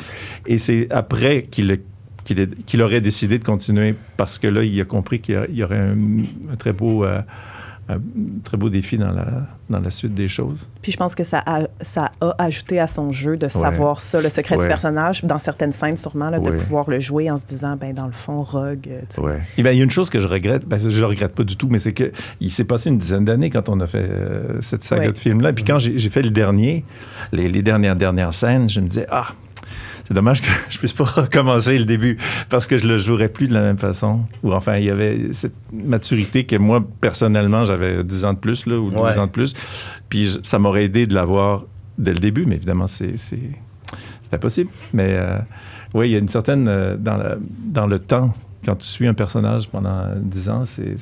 Et c'est après qu'il qu'il aurait décidé de continuer parce que là, il a compris qu'il y aurait un, un très beau. Euh, un très beau défi dans la, dans la suite des choses. Puis je pense que ça a, ça a ajouté à son jeu de savoir ça, le secret Ouais. du personnage, dans certaines scènes sûrement, là, de Ouais. pouvoir le jouer en se disant, ben dans le fond, Rogue. euh, sais. Ouais. Eh bien, il y a une chose que je regrette, ben, je le regrette pas du tout, mais c'est que il s'est passé une dizaine d'années quand on a fait euh, cette saga de films-là. Puis quand j'ai j'ai fait le dernier, les, les dernières dernières scènes, je me disais ah. C'est dommage que je puisse pas recommencer le début parce que je le jouerais plus de la même façon. Ou enfin, il y avait cette maturité que moi, personnellement, j'avais 10 ans de plus là, ou 12 Ouais. ans de plus. Puis je- ça m'aurait aidé de l'avoir dès le début, mais évidemment, c'est c'est- c'est impossible. Mais euh, oui, il y a une certaine, euh, dans, la- dans le temps, quand tu suis un personnage pendant 10 ans, c'est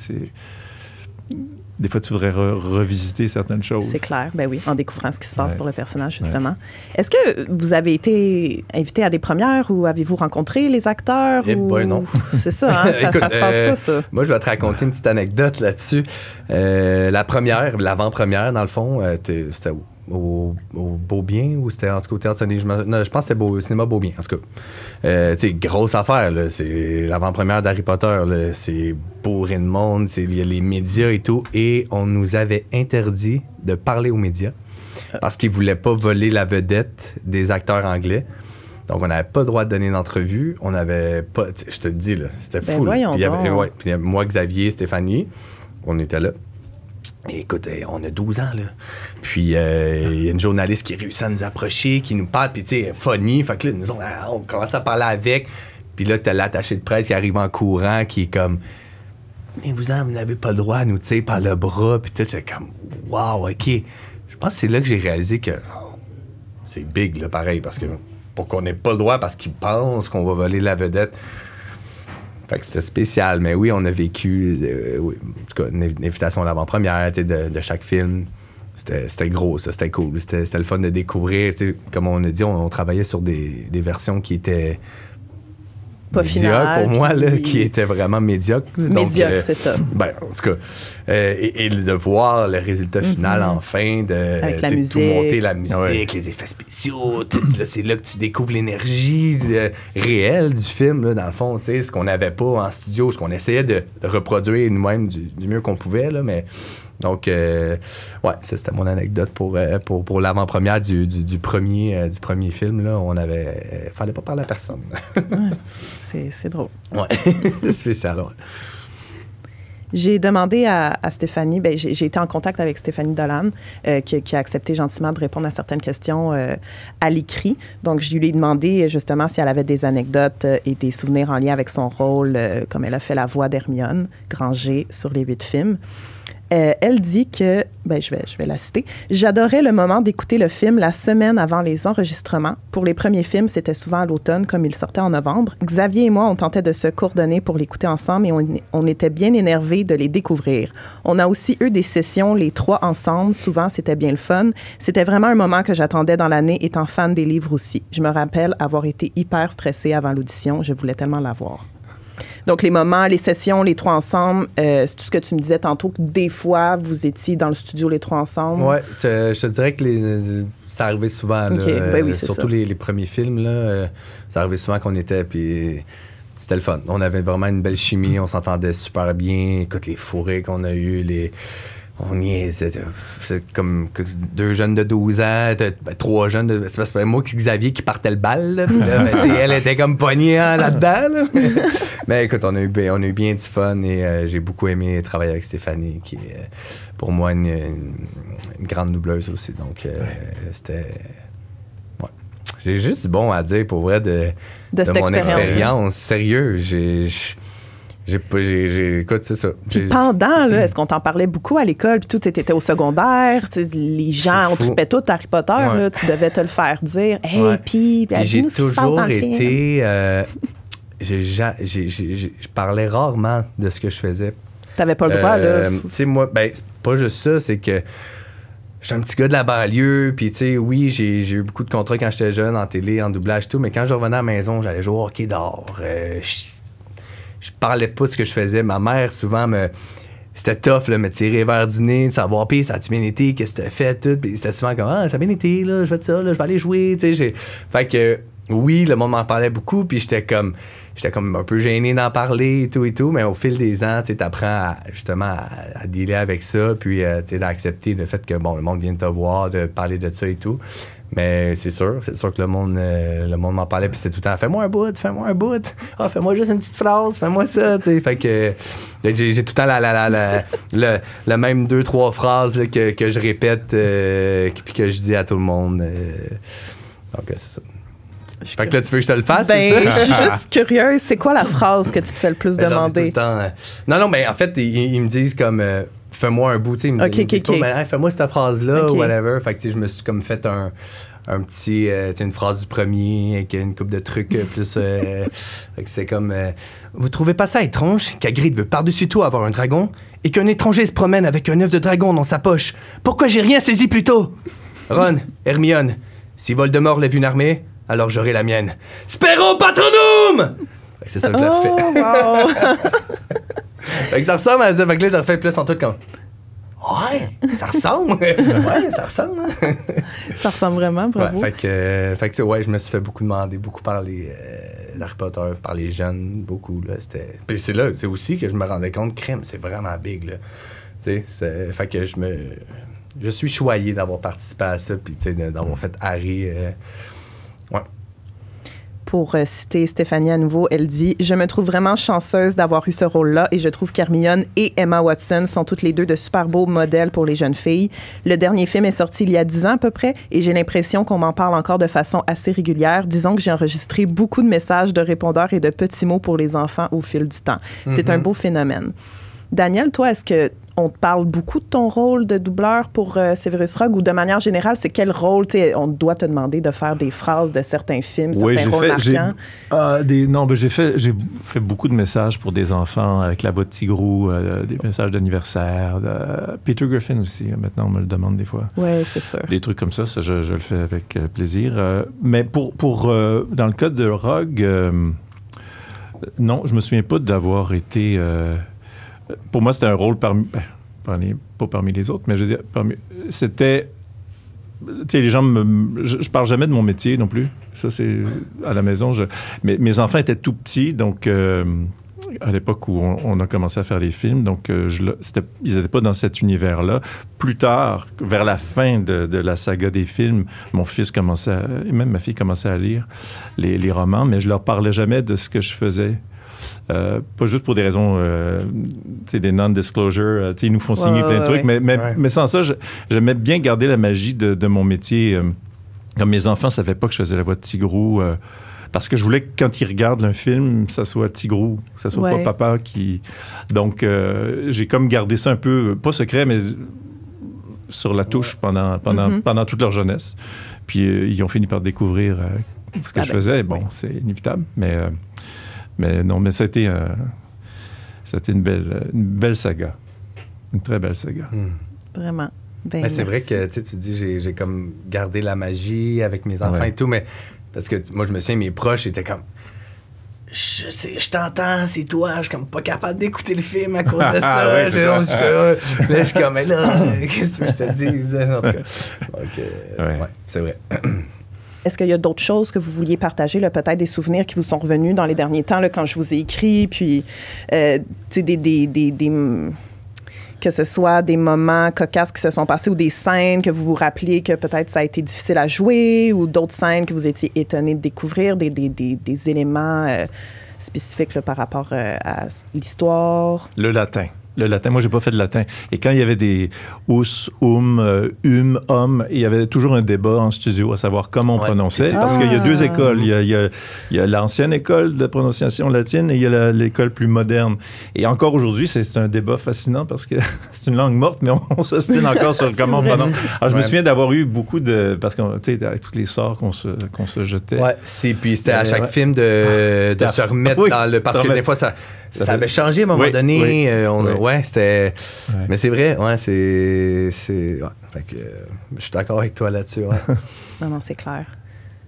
des fois, tu voudrais revisiter certaines choses. C'est clair, ben oui, en découvrant ce qui se passe pour le personnage, justement. Est-ce que vous avez été invité à des premières ou avez-vous rencontré les acteurs? Eh ou... non. C'est ça, hein? ça, se passe pas, ça. Euh, moi, je vais te raconter une petite anecdote là-dessus. Euh, la première, l'avant-première, dans le fond, euh, c'était où? Au, au Beaubien ou c'était en tout cas au Théâtre je, non, je pense que c'était au cinéma Beaubien en tout cas. Euh, tu sais, grosse affaire, là, c'est l'avant-première d'Harry Potter, c'est bourré de monde, il y a les médias et tout, et on nous avait interdit de parler aux médias parce qu'ils voulaient pas voler la vedette des acteurs anglais. Donc, on n'avait pas le droit de donner une entrevue. On n'avait pas. Je te le dis, là, c'était ben fou. Voyons puis, ouais, puis moi, Xavier, Stéphanie, on était là. Écoute, on a 12 ans, là. Puis, euh, il y a une journaliste qui réussit à nous approcher, qui nous parle, puis, tu sais, funny. Fait que là, nous, on, on, commence à parler avec. Puis là, t'as l'attaché de presse qui arrive en courant, qui est comme, mais vous, vous n'avez pas le droit à nous tirer par le bras. Puis tout, c'est comme, wow, OK. Je pense que c'est là que j'ai réalisé que c'est big, là, pareil, parce que pour qu'on n'ait pas le droit, parce qu'ils pensent qu'on va voler la vedette. Fait que c'était spécial. Mais oui, on a vécu, euh, en tout cas, une, invitation à l'avant-première de, de chaque film. C'était gros, ça, c'était cool. C'était le fun de découvrir. Comme on a dit, on, travaillait sur des, des, versions qui étaient pas pour moi, là, qui était vraiment médiocre. Médiocre, euh, c'est ça. Ben, en tout cas, euh, et, de voir le résultat final mm-hmm. enfin, de Avec la tout monter, la musique, les effets spéciaux, c'est là que tu découvres l'énergie euh, réelle du film, là, dans le fond, ce qu'on n'avait pas en studio, ce qu'on essayait de, reproduire nous-mêmes du, du, mieux qu'on pouvait, là, mais donc, euh, ouais, ça c'était mon anecdote pour, euh, pour, pour l'avant-première du, du, premier, euh, du premier film. Là, on avait. fallait pas parler à personne. c'est drôle. Ouais, spécial, J'ai demandé à, Stéphanie, ben, j'ai été en contact avec Stéphanie Dolan, qui, qui, a accepté gentiment de répondre à certaines questions à l'écrit. Donc, je lui ai demandé justement si elle avait des anecdotes et des souvenirs en lien avec son rôle, comme elle a fait la voix d'Hermione Granger sur les huit films. Euh, elle dit que, ben, je, vais, je vais la citer, J'adorais le moment d'écouter le film la semaine avant les enregistrements. Pour les premiers films, c'était souvent à l'automne, comme il sortait en novembre. Xavier et moi, on tentait de se coordonner pour l'écouter ensemble et on, était bien énervés de les découvrir. On a aussi eu des sessions, les trois ensemble. Souvent, c'était bien le fun. C'était vraiment un moment que j'attendais dans l'année, étant fan des livres aussi. Je me rappelle avoir été hyper stressée avant l'audition. Je voulais tellement la voir. Donc, les moments, les sessions, les trois ensemble, euh, c'est tout ce que tu me disais tantôt, que des fois, vous étiez dans le studio les trois ensemble. Oui, je, te dirais que les, ça arrivait souvent. Ben oui, surtout les, premiers films, là, euh, ça arrivait souvent qu'on était, puis c'était le fun. On avait vraiment une belle chimie, on s'entendait super bien. Écoute, les fourrés qu'on a eus, les on y est, c'est comme deux jeunes de 12 ans, ben, trois jeunes de. C'est pas moi qui Xavier qui partait le bal. Ben, elle était comme poignée hein, là-dedans. Mais écoute, on a, eu, on a eu bien du fun et euh, j'ai beaucoup aimé travailler avec Stéphanie, qui est euh, pour moi une, grande doubleuse aussi. Donc euh, c'était. J'ai juste du bon à dire pour vrai de, de, mon expérience. Sérieux, j'ai j'ai pas, j'ai, écoute, c'est ça. Puis pendant, là, est-ce qu'on t'en parlait beaucoup à l'école, puis tout était au secondaire, les gens, on tripait tout Harry Potter, là, tu devais te le faire dire. Hey, ouais. puis, j'ai toujours été. Euh, j'ai, je parlais rarement de ce que je faisais. T'avais pas le droit, euh, Tu sais, moi, ben, pas juste ça, c'est que j'étais un petit gars de la banlieue, puis tu sais, oui, j'ai, eu beaucoup de contrats quand j'étais jeune, en télé, en doublage, tout, mais quand je revenais à la maison, j'allais jouer au hockey d'or. Euh, je parlais pas de ce que je faisais. Ma mère, souvent, me c'était tough, là, me tirer vers du nez, de savoir, puis ça a-tu qu'est-ce que t'as fait, tout. Puis c'était souvent comme, ah, ça a bien été, là, je fais ça, là, je vais aller jouer, tu sais. Fait que, oui, le monde m'en parlait beaucoup, puis j'étais comme, j'étais comme un peu gêné d'en parler et tout et tout, mais au fil des ans, tu apprends justement à, à, dealer avec ça, puis euh, d'accepter le fait que, bon, le monde vient de te voir, de parler de ça et tout. Mais c'est sûr, c'est sûr que le monde, euh, le monde m'en parlait, puis c'est tout le temps fais-moi un bout, fais-moi un bout, ah, fais-moi juste une petite phrase, fais-moi ça, tu sais. Fait que j'ai, tout le temps la, la, la, la, même deux, trois phrases que, que, je répète, euh, puis que je dis à tout le monde. Donc, c'est ça. Fait que là, tu veux que je te le fasse? Ben, je suis juste curieuse. C'est quoi la phrase que tu te fais le plus ben, demander? non, non, mais en fait, ils, me disent comme fais-moi un bout, tu sais. OK, OK, fais-moi cette phrase-là, ou whatever. Fait que, je me suis comme fait un, un petit, euh, une phrase du premier avec une coupe de trucs euh, plus. euh, fait que c'est comme. euh, vous trouvez pas ça étrange qu'Agrid veut par-dessus tout avoir un dragon et qu'un étranger se promène avec un œuf de dragon dans sa poche? Pourquoi j'ai rien saisi plus tôt? Ron, Hermione, si Voldemort lève une armée, alors j'aurai la mienne. Spero patronum C'est ça que je l'ai refait. Oh, wow! Fait que ça ressemble à ça. Fait que là, je le refais plus en tout comme. Ouais, ça ressemble. ouais, ça ressemble. hein. Ça ressemble vraiment, Ouais, bravo. fait que, euh, fait que, ouais, je me suis fait beaucoup demander, beaucoup par les euh, Harry Potter, par les jeunes, beaucoup. Là, c'était... Puis c'est là, c'est aussi que je me rendais compte, crime, c'est vraiment big. Là. C'est- fait que je me. Je suis choyé d'avoir participé à ça, puis d'avoir fait Harry. euh, ouais. Pour euh, citer Stéphanie à nouveau, elle dit Je me trouve vraiment chanceuse d'avoir eu ce rôle-là et je trouve qu'Hermione et Emma Watson sont toutes les deux de super beaux modèles pour les jeunes filles. Le dernier film est sorti il y a 10 ans à peu près et j'ai l'impression qu'on m'en parle encore de façon assez régulière. Disons que j'ai enregistré beaucoup de messages de répondeurs et de petits mots pour les enfants au fil du temps. C'est un beau phénomène. Daniel, toi, est-ce que on te parle beaucoup de ton rôle de doubleur pour euh, Severus Rogue ou de manière générale, c'est quel rôle on doit te demander de faire des phrases de certains films, Oui, certains rôles fait, marquants? ah, des, non, ben, j'ai fait, j'ai fait beaucoup de messages pour des enfants avec la voix de Tigrou, euh, des messages d'anniversaire. Peter Griffin aussi, euh, maintenant on me le demande des fois. Oui, c'est sûr. Des trucs comme ça, ça je, je le fais avec euh, plaisir. Euh, mais pour, pour euh, dans le cas de Rogue, euh, non, je me souviens pas d'avoir été. Pour moi, c'était un rôle parmi, ben, pas parmi les autres, mais je veux dire, c'était. Tu sais, les gens me. Je, je parle jamais de mon métier non plus. Ça, c'est à la maison. Mais mes enfants étaient tout petits, donc. euh, à l'époque où on, a commencé à faire les films, donc euh, ils n'étaient pas dans cet univers-là. Plus tard, vers la fin de, la saga des films, mon fils commençait, et même ma fille commençait à lire les, les romans, mais je leur parlais jamais de ce que je faisais. Euh, pas juste pour des raisons, euh, tu sais, des non-disclosure. euh, tu sais, ils nous font signer ouais, plein de ouais, trucs, mais, mais, Ouais. mais sans ça, j'aimais bien garder la magie de, de mon métier. euh, comme mes enfants ne savaient pas que je faisais la voix de Tigrou. euh, parce que je voulais que quand ils regardent un film, ça soit Tigrou, que ça soit Ouais. pas papa qui. Donc, euh, j'ai comme gardé ça un peu, pas secret, mais sur la touche pendant, pendant, Mhm. pendant toute leur jeunesse. Puis euh, ils ont fini par découvrir euh, ce que Ah je ben, faisais. Bon, oui. c'est inévitable, mais, euh, mais non, mais ça a été, euh, ça a été une, belle, une belle saga. Une très belle saga. Hmm. Vraiment. Ben, Ben, c'est vrai que tu sais, tu dis j'ai, j'ai comme gardé la magie avec mes enfants Ouais. et tout, mais parce que moi je me souviens mes proches étaient comme je sais, je t'entends, c'est toi, je suis comme pas capable d'écouter le film à cause de ça. Ouais, c'est là, ça. je, là, je suis comme mais là, qu'est-ce que je te dis en tout cas. Donc, euh, Ouais. ouais, c'est vrai. Est-ce qu'il y a d'autres choses que vous vouliez partager, peut-être des souvenirs qui vous sont revenus dans les derniers temps, là, quand je vous ai écrit, puis euh, que ce soit des moments cocasses qui se sont passés ou des scènes que vous vous rappeliez que peut-être ça a été difficile à jouer ou d'autres scènes que vous étiez étonné de découvrir, des, éléments euh, spécifiques là, par rapport euh, à l'histoire? Le latin. Le latin, moi, j'ai pas fait de latin. Et quand il y avait des us, um, hum, homme, il y avait toujours un débat en studio à savoir comment on Ouais. prononçait. Ah. Parce qu'il y a deux écoles. Il y a, il y a- il y a l'ancienne école de prononciation latine et il y a la- l'école plus moderne. Et encore aujourd'hui, c'est c'est un débat fascinant parce que c'est une langue morte, mais on, on s'ostine encore sur comment on prononce. Alors, je me souviens d'avoir eu beaucoup de. Parce que, tu sais, avec tous les sorts qu'on se, qu'on se jetait. Ouais, c'est puis c'était à Euh, chaque ouais. film de, à- se remettre Oui, dans le parce que des fois ça Ça ça, fait- avait changé à un moment Oui, donné, oui, euh, on- oui. ouais, c'était Ouais. mais c'est vrai, ouais, c'est c'est ouais, fait que euh, je suis d'accord avec toi là-dessus, ouais. Non, non, c'est clair.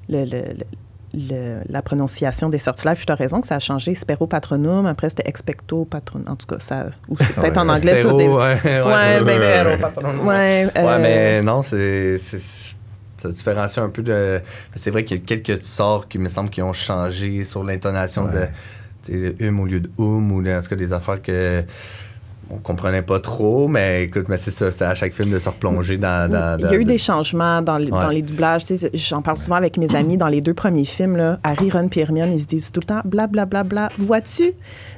Le, le- le- le- la prononciation des sortilèges, puis tu as raison que ça a changé. Spero patronum, après c'était expecto patronum. En tout cas, ça, ou c'est peut-être en anglais. Spero, sur des- ouais, ouais, Ouais, ouais, ben, patronum. Ouais, Ouais, euh, mais non, c'est c'est- ça différencie un peu de. C'est vrai qu'il y a quelques sorts qui me semblent qui ont changé sur l'intonation Ouais. de hum au lieu de hum ou en tout cas des affaires que on comprenait pas trop, mais écoute, mais c'est ça, c'est à chaque film de se replonger dans. dans- Il y a eu des changements dans, les- Ouais. dans les doublages. Tu sais, J'en parle souvent avec mes amis dans les deux premiers films. Là, Harry, Ron et Hermione, ils se disent tout le temps blablabla. Bla, bla, bla. Vois-tu?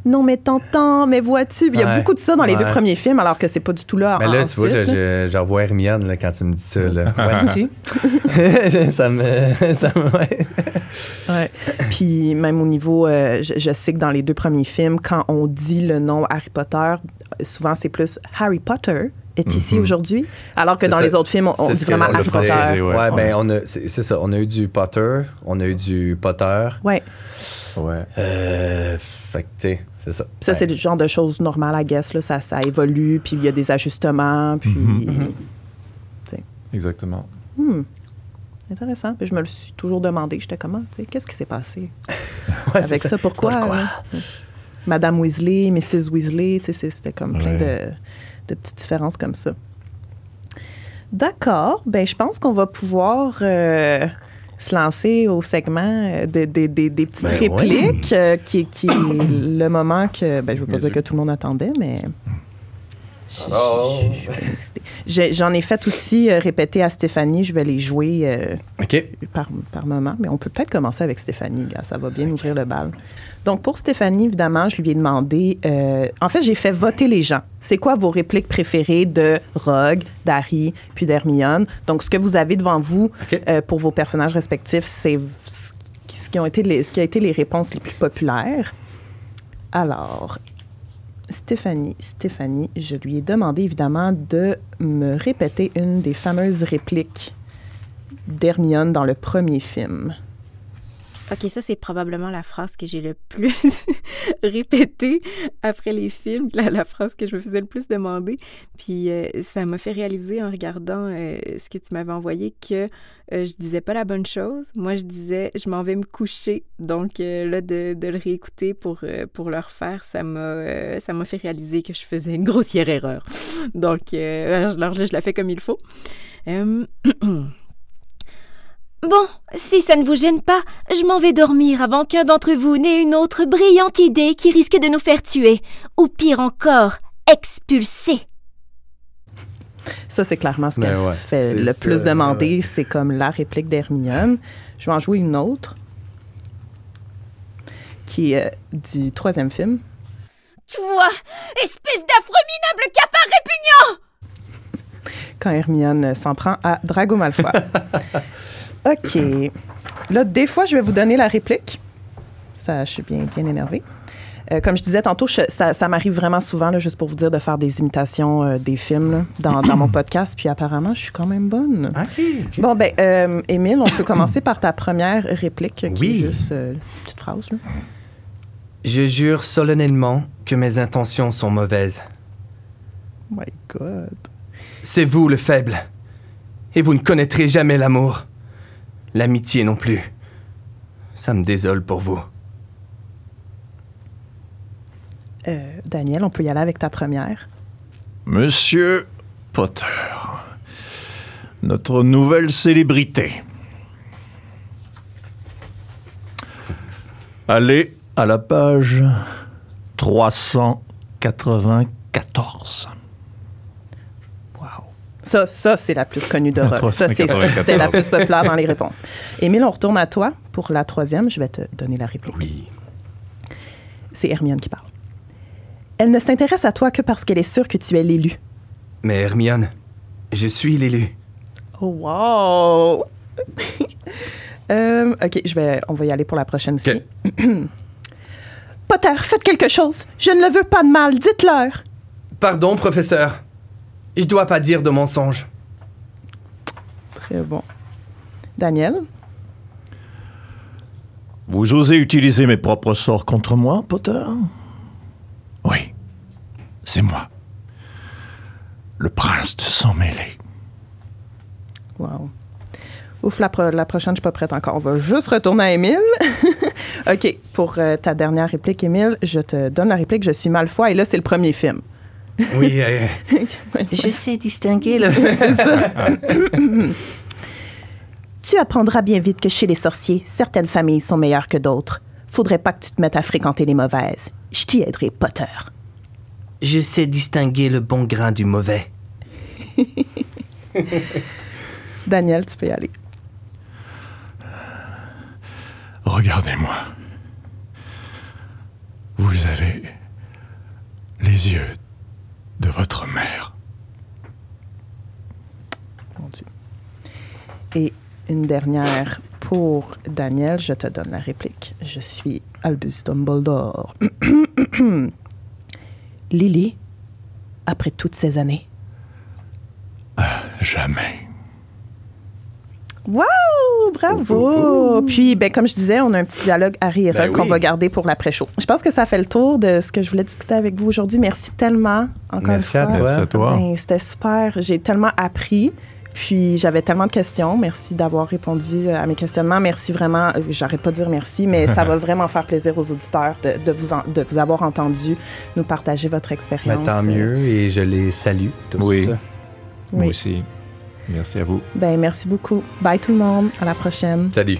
Non, mais t'entends, mais vois-tu? Il y a Ouais. beaucoup de ça dans les deux premiais films, alors que c'est pas du tout là. Mais là, tu vois, je, je, je revois Hermione là, quand tu me dis ça. Vois-tu? ça me. Ça me. Puis même au niveau, euh, je, je sais que dans les deux premiers films, quand on dit le nom Harry Potter, souvent c'est plus Harry Potter est ici Mhm. aujourd'hui, alors que C'est dans ça. les autres films, on, dit vraiment on Harry Potter. précisé, Ouais, ouais. ben on a, c'est c'est ça. On a eu du Potter, on a eu du Potter. Ouais. Ouais. Euh, fait que, tu sais, c'est ça. Ça, c'est le genre de choses normales, I guess. Là. Ça, ça évolue, puis il y a des ajustements, puis... Mhm. Exactement. Hmm. Intéressant. Puis je me le suis toujours demandé. J'étais comment? tu sais, Qu'est-ce qui s'est passé Ouais, avec ça? Pourquoi? Pourquoi? Madame Weasley, Mrs. Weasley, tu sais, c'est- c'était comme plein Ouais. de, de petites différences comme ça. D'accord. Ben, je pense qu'on va pouvoir euh, se lancer au segment euh, de- de- de- des petites Ben répliques, euh, qui, qui est le moment que, ben, je veux pas dire que tout le monde attendait, mais... je- je J'en ai fait aussi euh, répéter à Stéphanie. Je vais les jouer euh, par, par moment, mais on peut peut-être commencer avec Stéphanie. ça va bien ouvrir le bal. Donc, pour Stéphanie, évidemment, je lui ai demandé. euh, en fait, j'ai fait voter les gens. C'est quoi vos répliques préférées de Rogue, d'Harry, puis d'Hermione? Donc, ce que vous avez devant vous pour vos personnages respectifs, c'est ce qui- ce qui, ont été les, ce qui a été les réponses les plus populaires. Alors, Stéphanie, Stéphanie, je lui ai demandé évidemment de me répéter une des fameuses répliques d'Hermione dans le premier film. Ok, ça c'est probablement la phrase que j'ai le plus répétée après les films, la, phrase que je me faisais le plus demander. Puis euh, ça m'a fait réaliser en regardant euh, ce que tu m'avais envoyé que euh, je disais pas la bonne chose. Moi, je disais je m'en vais me coucher. Donc euh, là, de, le réécouter pour, pour le refaire, ça m'a ça m'a fait réaliser que je faisais une grossière erreur. Donc, euh, je, alors, je la fais comme il faut. Bon, si ça ne vous gêne pas, je m'en vais dormir avant qu'un d'entre vous n'ait une autre brillante idée qui risque de nous faire tuer, ou pire encore, expulser. Ça, c'est clairement ce Ben qu'elle ouais, se fait le ça, plus demander. ouais. C'est comme la réplique d'Hermione. Je vais en jouer une autre, qui est euh, du troisième film. Toi, espèce d'affreux minable cafard répugnant quand Hermione euh, s'en prend à Drago Malfoy. OK. Là, des fois, je vais vous donner la réplique. Ça, je suis bien, bien énervée. Euh, comme je disais tantôt, je- ça, ça m'arrive vraiment souvent, là, juste pour vous dire, de faire des imitations euh, des films là, dans, dans mon podcast. Puis apparemment, je suis quand même bonne. OK. Bon, ben, euh, Émile, on peut commencer par ta première réplique, qui Oui. est juste euh, une petite phrase. là. Je jure solennellement que mes intentions sont mauvaises. Oh my God. C'est vous le faible. Et vous ne connaîtrez jamais l'amour. L'amitié non plus. Ça me désole pour vous. Euh, Daniel, on peut y aller avec ta première. Monsieur Potter, notre nouvelle célébrité. Allez à la page 394. Ça, ça c'est la plus connue de Rock. Ça, c'est- 394. c'était la plus populaire dans les réponses. Émile, on retourne à toi pour la troisième. Je vais te donner la réplique. Oui. C'est Hermione qui parle. Elle ne s'intéresse à toi que parce qu'elle est sûre que tu es l'élu. Mais Hermione, je suis l'élu. Oh, wow! Euh, OK, je vais, on va y aller pour la prochaine aussi. Potter, faites quelque chose. Je ne le veux pas de mal. Dites-leur. Pardon, professeur. Je dois pas dire de mensonges. Très bon. Daniel? Vous osez utiliser mes propres sorts contre moi, Potter? Oui, c'est moi. Le prince de sang mêlé. Wow. Ouf, la, pro- la prochaine, je suis pas prête encore. On va juste retourner à Émile. OK, pour euh, ta dernière réplique, Émile, je te donne la réplique. Je suis Malfoy et là, c'est le premier film. Oui, euh, Je sais distinguer le... Tu apprendras bien vite que chez les sorciers, certaines familles sont meilleures que d'autres. Faudrait pas que tu te mettes à fréquenter les mauvaises. Je t'y aiderai, Potter. je sais distinguer le bon grain du mauvais. Daniel, tu peux y aller. Regardez-moi. Vous avez les yeux de votre mère. Mon Dieu. Et une dernière pour Daniel, je te donne la réplique. Je suis Albus Dumbledore. Lily, après toutes ces années, jamais. Wow! Bravo! Puis, ben, comme je disais, on a un petit dialogue Harry et Ben qu'on oui. va garder pour l'après-show. Je pense que ça fait le tour de ce que je voulais discuter avec vous aujourd'hui. Merci tellement, encore Merci une à fois. toi. Merci à toi. Ben, C'était super. J'ai tellement appris. Puis j'avais tellement de questions. Merci d'avoir répondu à mes questionnements. Merci vraiment. euh, J'arrête pas de dire merci, mais ça va vraiment faire plaisir aux auditeurs de, de vous, en- de vous avoir entendu nous partager votre Ben, expérience. tant mieux et je les salue tous. Oui. Oui. Moi aussi. Merci à vous. Ben, merci beaucoup. Bye tout le monde. À la prochaine. Salut.